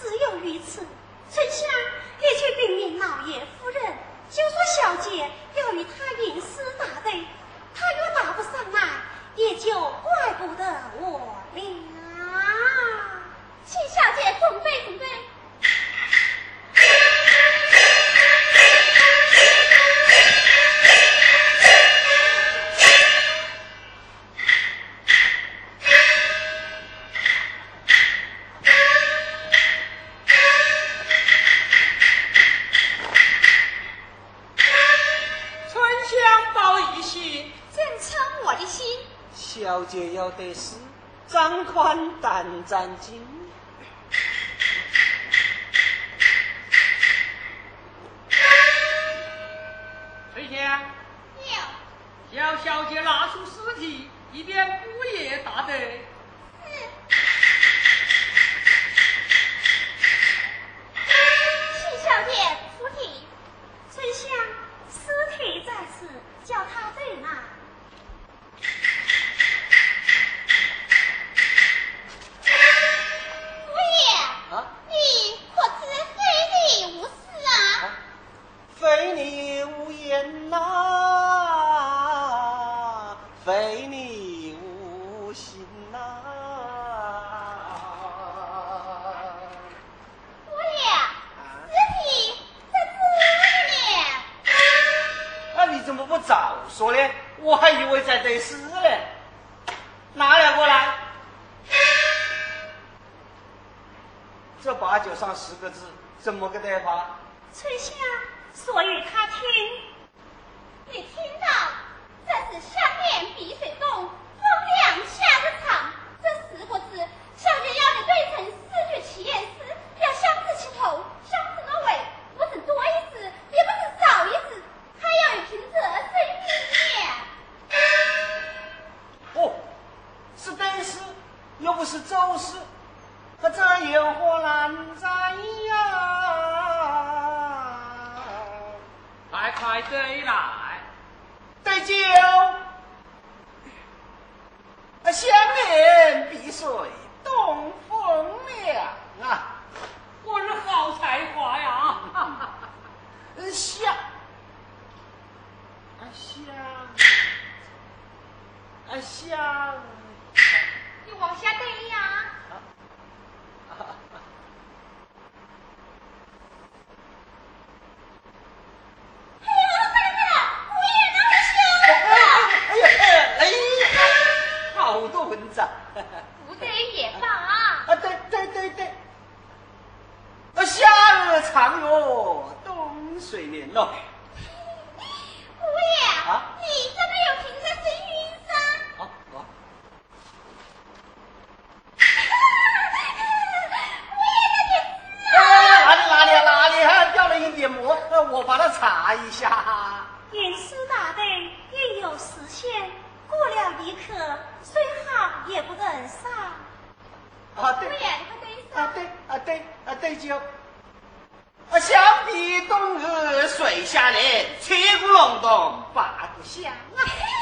只有于此。春香，你去禀明老爷夫人，就说小姐要与他吟诗打对，他若答不上来，也就怪不得我了。请小姐准备准备。小姐要得失，张宽胆战惊。崔香，有，叫小姐拿出尸体，以便姑爷答对。说的，我还以为在对诗呢。拿来过来，这八九上十个字怎么个得法？春香，所与他听，你听到？这是香莲碧水洞，风凉夏日长。这四个字，小姐要你对成四句七言诗，要相字其头，相字个尾，不是多一字，也不是少一字，还要你凭这声念。哦，是对诗，又不是走诗。这有何难在呀？快快对来，对酒，香莲碧水东风凉啊！我是好才华呀！香，香，香，你往下对呀。不对也罢啊！对对对对，啊夏日长哟，冬水年哦。姑爷，啊，你怎么有听在声音上？啊啊！姑爷哪里哪里哪里还掉了一点墨？我把它擦一下。吟诗答对，应有实现。过了一刻，虽好也不认上。啊对，啊对啊对啊对就。啊相比冬日水下莲，吹鼓隆咚八不响啊。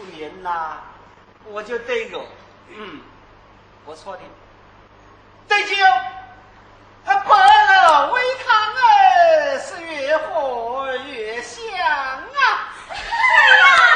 他出年呐，我就对个，嗯，不错的，对就。白了微汤哎是越喝越香啊！哎呀，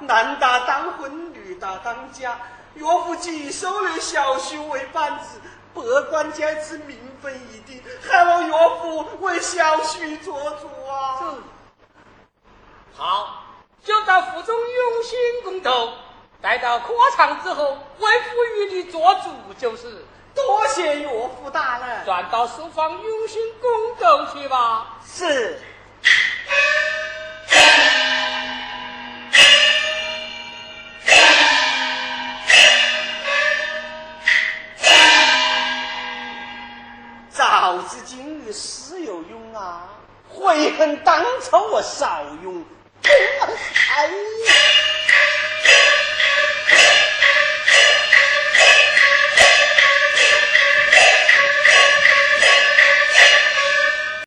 男大当婚，女大当嫁。岳父既收了小婿为伴子，百官皆知名分已定，还望岳父为小婿做主啊！好，就到府中用心工斗，待到科场之后，为父与你做主就是。多谢岳父大人。转到书房用心工斗去吧。是。今日始有用啊！悔恨当初我少用。哎呀！